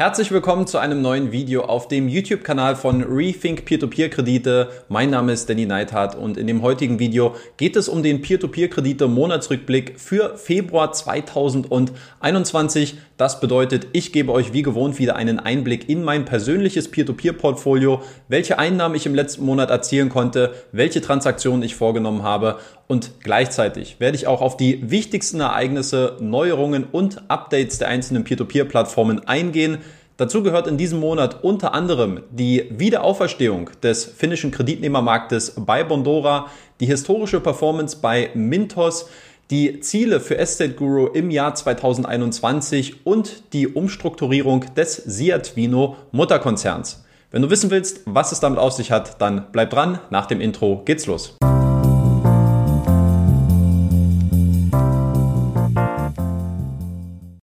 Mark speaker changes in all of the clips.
Speaker 1: Herzlich willkommen zu einem neuen Video auf dem YouTube-Kanal von Rethink Peer-to-Peer-Kredite. Mein Name ist Danny Neithardt und in dem heutigen Video geht es um den Peer-to-Peer-Kredite-Monatsrückblick für Februar 2021. Das bedeutet, ich gebe euch wie gewohnt wieder einen Einblick in mein persönliches Peer-to-Peer-Portfolio, welche Einnahmen ich im letzten Monat erzielen konnte, welche Transaktionen ich vorgenommen habe und gleichzeitig werde ich auch auf die wichtigsten Ereignisse, Neuerungen und Updates der einzelnen Peer-to-Peer-Plattformen eingehen. Dazu gehört in diesem Monat unter anderem die Wiederauferstehung des finnischen Kreditnehmermarktes bei Bondora, die historische Performance bei Mintos, die Ziele für Estate Guru im Jahr 2021 und die Umstrukturierung des Siatvino Mutterkonzerns. Wenn du wissen willst, was es damit auf sich hat, dann bleib dran. Nach dem Intro geht's los.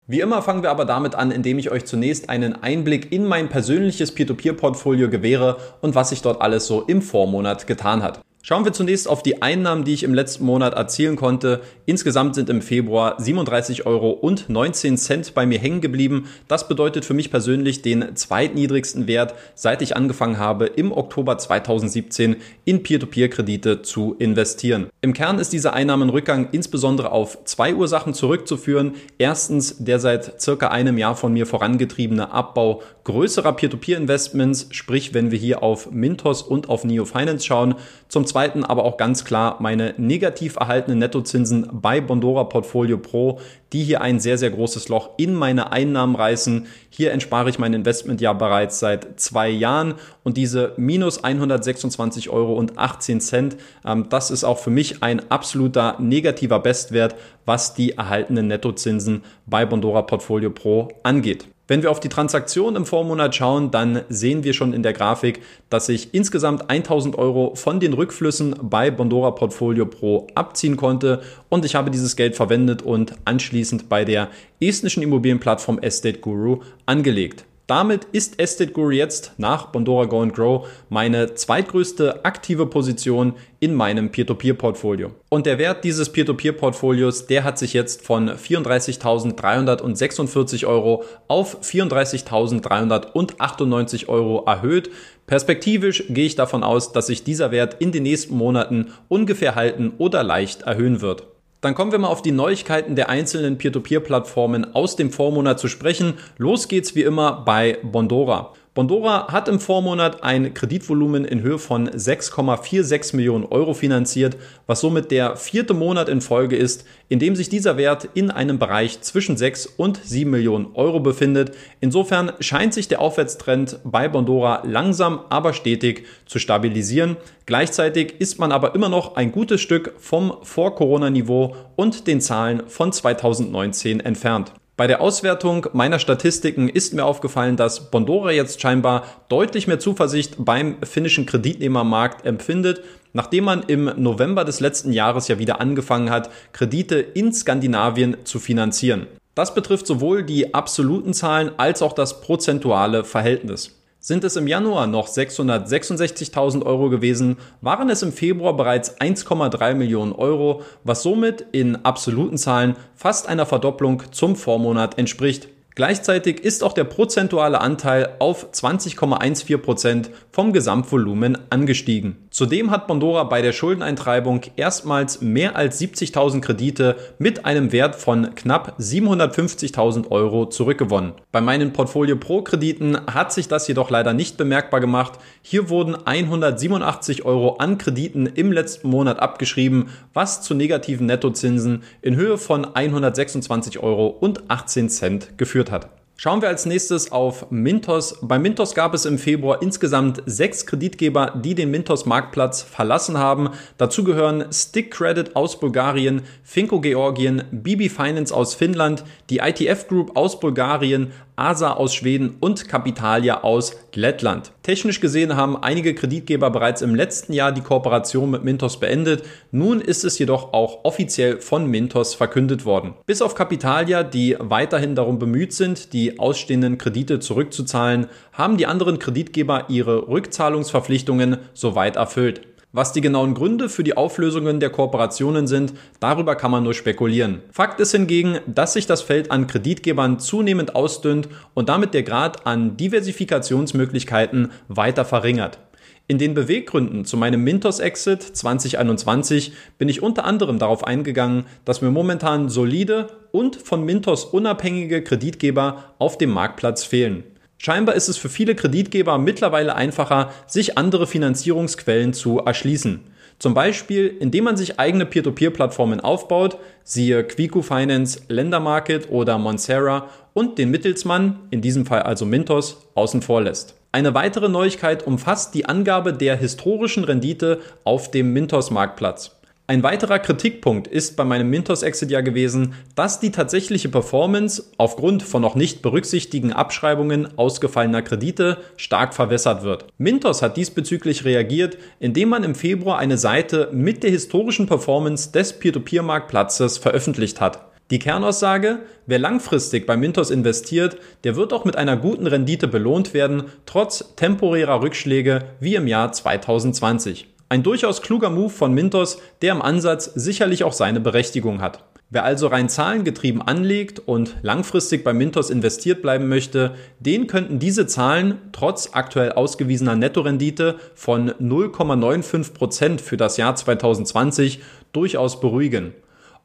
Speaker 1: Wie immer fangen wir aber damit an, indem ich euch zunächst einen Einblick in mein persönliches Peer-to-Peer-Portfolio gewähre und was sich dort alles so im Vormonat getan hat. Schauen wir zunächst auf die Einnahmen, die ich im letzten Monat erzielen konnte. Insgesamt sind im Februar 37 Euro und 19 Cent bei mir hängen geblieben. Das bedeutet für mich persönlich den zweitniedrigsten Wert, seit ich angefangen habe, im Oktober 2017 in Peer-to-Peer-Kredite zu investieren. Im Kern ist dieser Einnahmenrückgang insbesondere auf zwei Ursachen zurückzuführen. Erstens der seit circa einem Jahr von mir vorangetriebene Abbau größerer Peer-to-Peer-Investments, sprich wenn wir hier auf Mintos und auf Neo Finance schauen. Zum zweiten aber auch ganz klar meine negativ erhaltenen Nettozinsen bei Bondora Portfolio Pro, die hier ein sehr, sehr großes Loch in meine Einnahmen reißen. Hier entspare ich mein Investment ja bereits seit zwei Jahren und diese minus 126 Euro und 18 Cent, ähm, das ist auch für mich ein absoluter negativer Bestwert, was die erhaltenen Nettozinsen bei Bondora Portfolio Pro angeht. Wenn wir auf die Transaktion im Vormonat schauen, dann sehen wir schon in der Grafik, dass ich insgesamt 1000 Euro von den Rückflüssen bei Bondora Portfolio Pro abziehen konnte und ich habe dieses Geld verwendet und anschließend bei der estnischen Immobilienplattform Estate Guru angelegt. Damit ist Estate Guru jetzt nach Bondora Go and Grow meine zweitgrößte aktive Position in meinem Peer-to-Peer-Portfolio. Und der Wert dieses Peer-to-Peer-Portfolios, der hat sich jetzt von 34.346 Euro auf 34.398 Euro erhöht. Perspektivisch gehe ich davon aus, dass sich dieser Wert in den nächsten Monaten ungefähr halten oder leicht erhöhen wird. Dann kommen wir mal auf die Neuigkeiten der einzelnen Peer-to-Peer-Plattformen aus dem Vormonat zu sprechen. Los geht's wie immer bei Bondora. Bondora hat im Vormonat ein Kreditvolumen in Höhe von 6,46 Millionen Euro finanziert, was somit der vierte Monat in Folge ist, in dem sich dieser Wert in einem Bereich zwischen 6 und 7 Millionen Euro befindet. Insofern scheint sich der Aufwärtstrend bei Bondora langsam, aber stetig zu stabilisieren. Gleichzeitig ist man aber immer noch ein gutes Stück vom Vor-Corona-Niveau und den Zahlen von 2019 entfernt. Bei der Auswertung meiner Statistiken ist mir aufgefallen, dass Bondora jetzt scheinbar deutlich mehr Zuversicht beim finnischen Kreditnehmermarkt empfindet, nachdem man im November des letzten Jahres ja wieder angefangen hat, Kredite in Skandinavien zu finanzieren. Das betrifft sowohl die absoluten Zahlen als auch das prozentuale Verhältnis. Sind es im Januar noch 666.000 Euro gewesen, waren es im Februar bereits 1,3 Millionen Euro, was somit in absoluten Zahlen fast einer Verdopplung zum Vormonat entspricht. Gleichzeitig ist auch der prozentuale Anteil auf 20,14 Prozent vom Gesamtvolumen angestiegen. Zudem hat Bondora bei der Schuldeneintreibung erstmals mehr als 70.000 Kredite mit einem Wert von knapp 750.000 Euro zurückgewonnen. Bei meinen Portfolio Pro Krediten hat sich das jedoch leider nicht bemerkbar gemacht. Hier wurden 187 Euro an Krediten im letzten Monat abgeschrieben, was zu negativen Nettozinsen in Höhe von 126 Euro und 18 Cent geführt geführt hat. Schauen wir als nächstes auf Mintos. Bei Mintos gab es im Februar insgesamt sechs Kreditgeber, die den Mintos Marktplatz verlassen haben. Dazu gehören Stick Credit aus Bulgarien, Finco Georgien, BB Finance aus Finnland, die ITF Group aus Bulgarien, ASA aus Schweden und Capitalia aus Lettland. Technisch gesehen haben einige Kreditgeber bereits im letzten Jahr die Kooperation mit Mintos beendet. Nun ist es jedoch auch offiziell von Mintos verkündet worden. Bis auf Capitalia, die weiterhin darum bemüht sind, die ausstehenden Kredite zurückzuzahlen, haben die anderen Kreditgeber ihre Rückzahlungsverpflichtungen soweit erfüllt. Was die genauen Gründe für die Auflösungen der Kooperationen sind, darüber kann man nur spekulieren. Fakt ist hingegen, dass sich das Feld an Kreditgebern zunehmend ausdünnt und damit der Grad an Diversifikationsmöglichkeiten weiter verringert. In den Beweggründen zu meinem Mintos-Exit 2021 bin ich unter anderem darauf eingegangen, dass mir momentan solide und von Mintos unabhängige Kreditgeber auf dem Marktplatz fehlen. Scheinbar ist es für viele Kreditgeber mittlerweile einfacher, sich andere Finanzierungsquellen zu erschließen. Zum Beispiel, indem man sich eigene Peer-to-Peer-Plattformen aufbaut, siehe Quico Finance, Ländermarket oder Monsera und den Mittelsmann, in diesem Fall also Mintos, außen vor lässt. Eine weitere Neuigkeit umfasst die Angabe der historischen Rendite auf dem Mintos-Marktplatz. Ein weiterer Kritikpunkt ist bei meinem Mintos-Exit ja gewesen, dass die tatsächliche Performance aufgrund von noch nicht berücksichtigen Abschreibungen ausgefallener Kredite stark verwässert wird. Mintos hat diesbezüglich reagiert, indem man im Februar eine Seite mit der historischen Performance des Peer-to-Peer-Marktplatzes veröffentlicht hat. Die Kernaussage, wer langfristig bei Mintos investiert, der wird auch mit einer guten Rendite belohnt werden, trotz temporärer Rückschläge wie im Jahr 2020. Ein durchaus kluger Move von Mintos, der im Ansatz sicherlich auch seine Berechtigung hat. Wer also rein zahlengetrieben anlegt und langfristig bei Mintos investiert bleiben möchte, den könnten diese Zahlen trotz aktuell ausgewiesener Nettorendite von 0,95 Prozent für das Jahr 2020 durchaus beruhigen.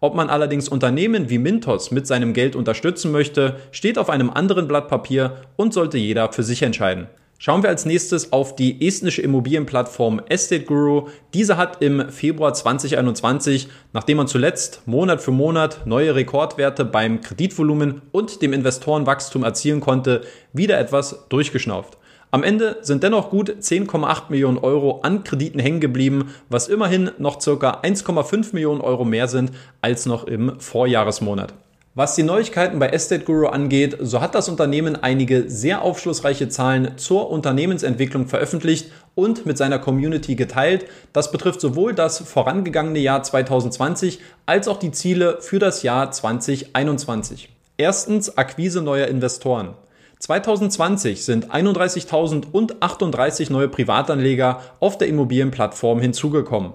Speaker 1: Ob man allerdings Unternehmen wie Mintos mit seinem Geld unterstützen möchte, steht auf einem anderen Blatt Papier und sollte jeder für sich entscheiden. Schauen wir als nächstes auf die estnische Immobilienplattform Estate Guru. Diese hat im Februar 2021, nachdem man zuletzt Monat für Monat neue Rekordwerte beim Kreditvolumen und dem Investorenwachstum erzielen konnte, wieder etwas durchgeschnauft. Am Ende sind dennoch gut 10,8 Millionen Euro an Krediten hängen geblieben, was immerhin noch circa 1,5 Millionen Euro mehr sind als noch im Vorjahresmonat. Was die Neuigkeiten bei Estate Guru angeht, so hat das Unternehmen einige sehr aufschlussreiche Zahlen zur Unternehmensentwicklung veröffentlicht und mit seiner Community geteilt. Das betrifft sowohl das vorangegangene Jahr 2020 als auch die Ziele für das Jahr 2021. Erstens Akquise neuer Investoren. 2020 sind 31.038 neue Privatanleger auf der Immobilienplattform hinzugekommen.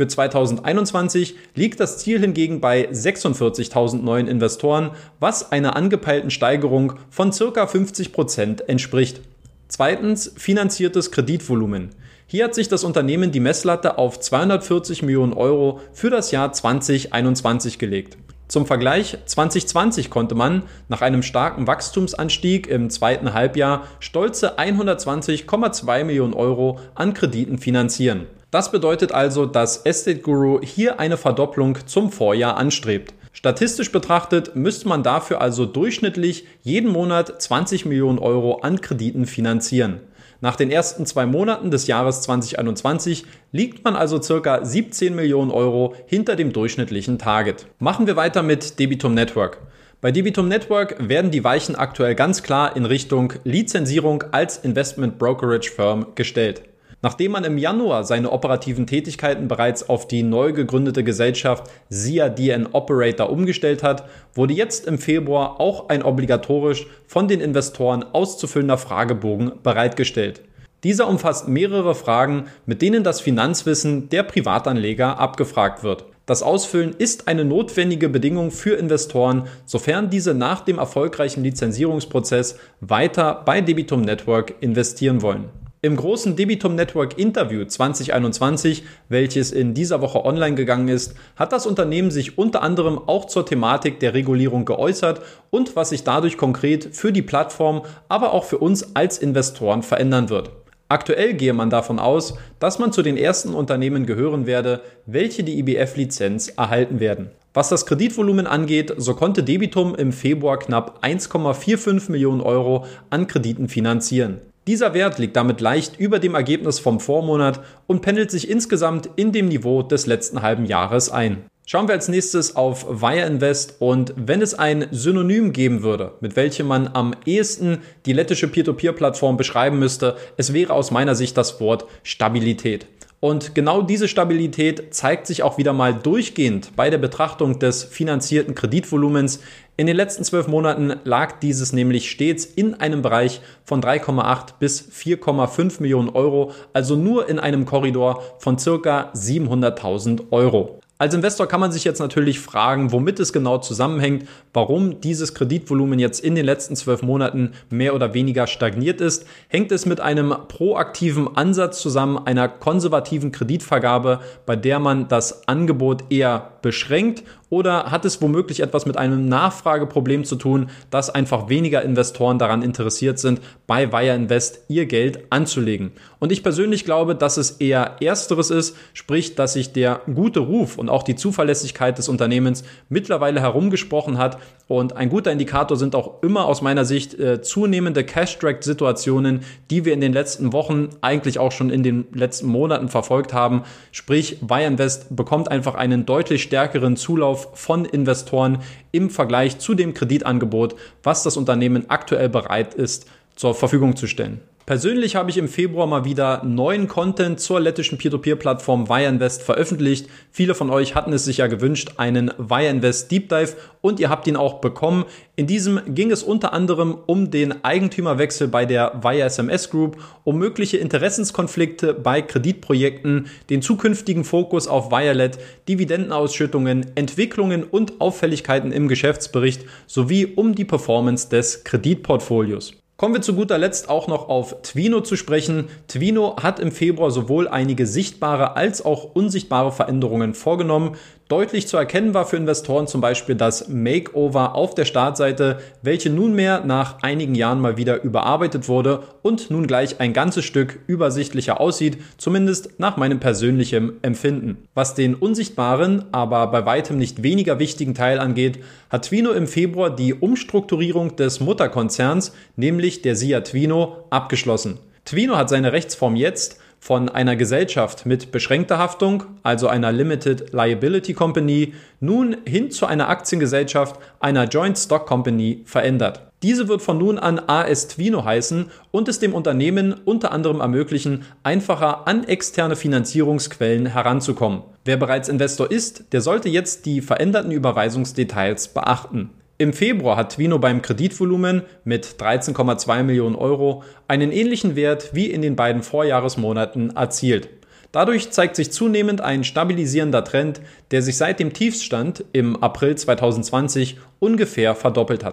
Speaker 1: Für 2021 liegt das Ziel hingegen bei 46.000 neuen Investoren, was einer angepeilten Steigerung von circa 50 Prozent entspricht. Zweitens finanziertes Kreditvolumen. Hier hat sich das Unternehmen die Messlatte auf 240 Millionen Euro für das Jahr 2021 gelegt. Zum Vergleich, 2020 konnte man nach einem starken Wachstumsanstieg im zweiten Halbjahr stolze 120,2 Millionen Euro an Krediten finanzieren. Das bedeutet also, dass Estate Guru hier eine Verdopplung zum Vorjahr anstrebt. Statistisch betrachtet müsste man dafür also durchschnittlich jeden Monat 20 Millionen Euro an Krediten finanzieren. Nach den ersten zwei Monaten des Jahres 2021 liegt man also circa 17 Millionen Euro hinter dem durchschnittlichen Target. Machen wir weiter mit Debitum Network. Bei Debitum Network werden die Weichen aktuell ganz klar in Richtung Lizenzierung als Investment Brokerage Firm gestellt. Nachdem man im Januar seine operativen Tätigkeiten bereits auf die neu gegründete Gesellschaft SIA DN Operator umgestellt hat, wurde jetzt im Februar auch ein obligatorisch von den Investoren auszufüllender Fragebogen bereitgestellt. Dieser umfasst mehrere Fragen, mit denen das Finanzwissen der Privatanleger abgefragt wird. Das Ausfüllen ist eine notwendige Bedingung für Investoren, sofern diese nach dem erfolgreichen Lizenzierungsprozess weiter bei Debitum Network investieren wollen. Im großen Debitum Network Interview 2021, welches in dieser Woche online gegangen ist, hat das Unternehmen sich unter anderem auch zur Thematik der Regulierung geäußert und was sich dadurch konkret für die Plattform, aber auch für uns als Investoren verändern wird. Aktuell gehe man davon aus, dass man zu den ersten Unternehmen gehören werde, welche die IBF-Lizenz erhalten werden. Was das Kreditvolumen angeht, so konnte Debitum im Februar knapp 1,45 Millionen Euro an Krediten finanzieren. Dieser Wert liegt damit leicht über dem Ergebnis vom Vormonat und pendelt sich insgesamt in dem Niveau des letzten halben Jahres ein. Schauen wir als nächstes auf Wire Invest und wenn es ein Synonym geben würde, mit welchem man am ehesten die lettische Peer-to-Peer-Plattform beschreiben müsste, es wäre aus meiner Sicht das Wort Stabilität. Und genau diese Stabilität zeigt sich auch wieder mal durchgehend bei der Betrachtung des finanzierten Kreditvolumens, In den letzten zwölf Monaten lag dieses nämlich stets in einem Bereich von 3,8 bis 4,5 Millionen Euro, also nur in einem Korridor von circa 700.000 Euro. Als Investor kann man sich jetzt natürlich fragen, womit es genau zusammenhängt, warum dieses Kreditvolumen jetzt in den letzten zwölf Monaten mehr oder weniger stagniert ist. Hängt es mit einem proaktiven Ansatz zusammen, einer konservativen Kreditvergabe, bei der man das Angebot eher beschränkt oder hat es womöglich etwas mit einem Nachfrageproblem zu tun, dass einfach weniger Investoren daran interessiert sind, bei Wire Invest ihr Geld anzulegen? Und ich persönlich glaube, dass es eher ersteres ist, sprich, dass sich der gute Ruf und auch die Zuverlässigkeit des Unternehmens mittlerweile herumgesprochen hat. Und ein guter Indikator sind auch immer aus meiner Sicht äh, zunehmende Cash-Track-Situationen, die wir in den letzten Wochen, eigentlich auch schon in den letzten Monaten verfolgt haben. Sprich, Wire Invest bekommt einfach einen deutlich stärkeren Zulauf Verkauf von Investoren im Vergleich zu dem Kreditangebot, was das Unternehmen aktuell bereit ist zur Verfügung zu stellen. Persönlich habe ich im Februar mal wieder neuen Content zur lettischen Peer-to-Peer-Plattform Wireinvest veröffentlicht. Viele von euch hatten es sich ja gewünscht, einen Wireinvest Deep Dive und ihr habt ihn auch bekommen. In diesem ging es unter anderem um den Eigentümerwechsel bei der Wire SMS Group, um mögliche Interessenskonflikte bei Kreditprojekten, den zukünftigen Fokus auf Wirelet, Dividendenausschüttungen, Entwicklungen und Auffälligkeiten im Geschäftsbericht sowie um die Performance des Kreditportfolios. Kommen wir zu guter Letzt auch noch auf Twino zu sprechen. Twino hat im Februar sowohl einige sichtbare als auch unsichtbare Veränderungen vorgenommen. Deutlich zu erkennen war für Investoren zum Beispiel das Makeover auf der Startseite, welche nunmehr nach einigen Jahren mal wieder überarbeitet wurde und nun gleich ein ganzes Stück übersichtlicher aussieht, zumindest nach meinem persönlichen Empfinden. Was den unsichtbaren, aber bei weitem nicht weniger wichtigen Teil angeht, hat Twino im Februar die Umstrukturierung des Mutterkonzerns, nämlich der SIA Twino, abgeschlossen. Twino hat seine Rechtsform jetzt von einer Gesellschaft mit beschränkter Haftung, also einer Limited Liability Company, nun hin zu einer Aktiengesellschaft, einer Joint Stock Company verändert. Diese wird von nun an AS Twino heißen und es dem Unternehmen unter anderem ermöglichen, einfacher an externe Finanzierungsquellen heranzukommen. Wer bereits Investor ist, der sollte jetzt die veränderten Überweisungsdetails beachten. Im Februar hat Twino beim Kreditvolumen mit 13,2 Millionen Euro einen ähnlichen Wert wie in den beiden Vorjahresmonaten erzielt. Dadurch zeigt sich zunehmend ein stabilisierender Trend, der sich seit dem Tiefstand im April 2020 ungefähr verdoppelt hat.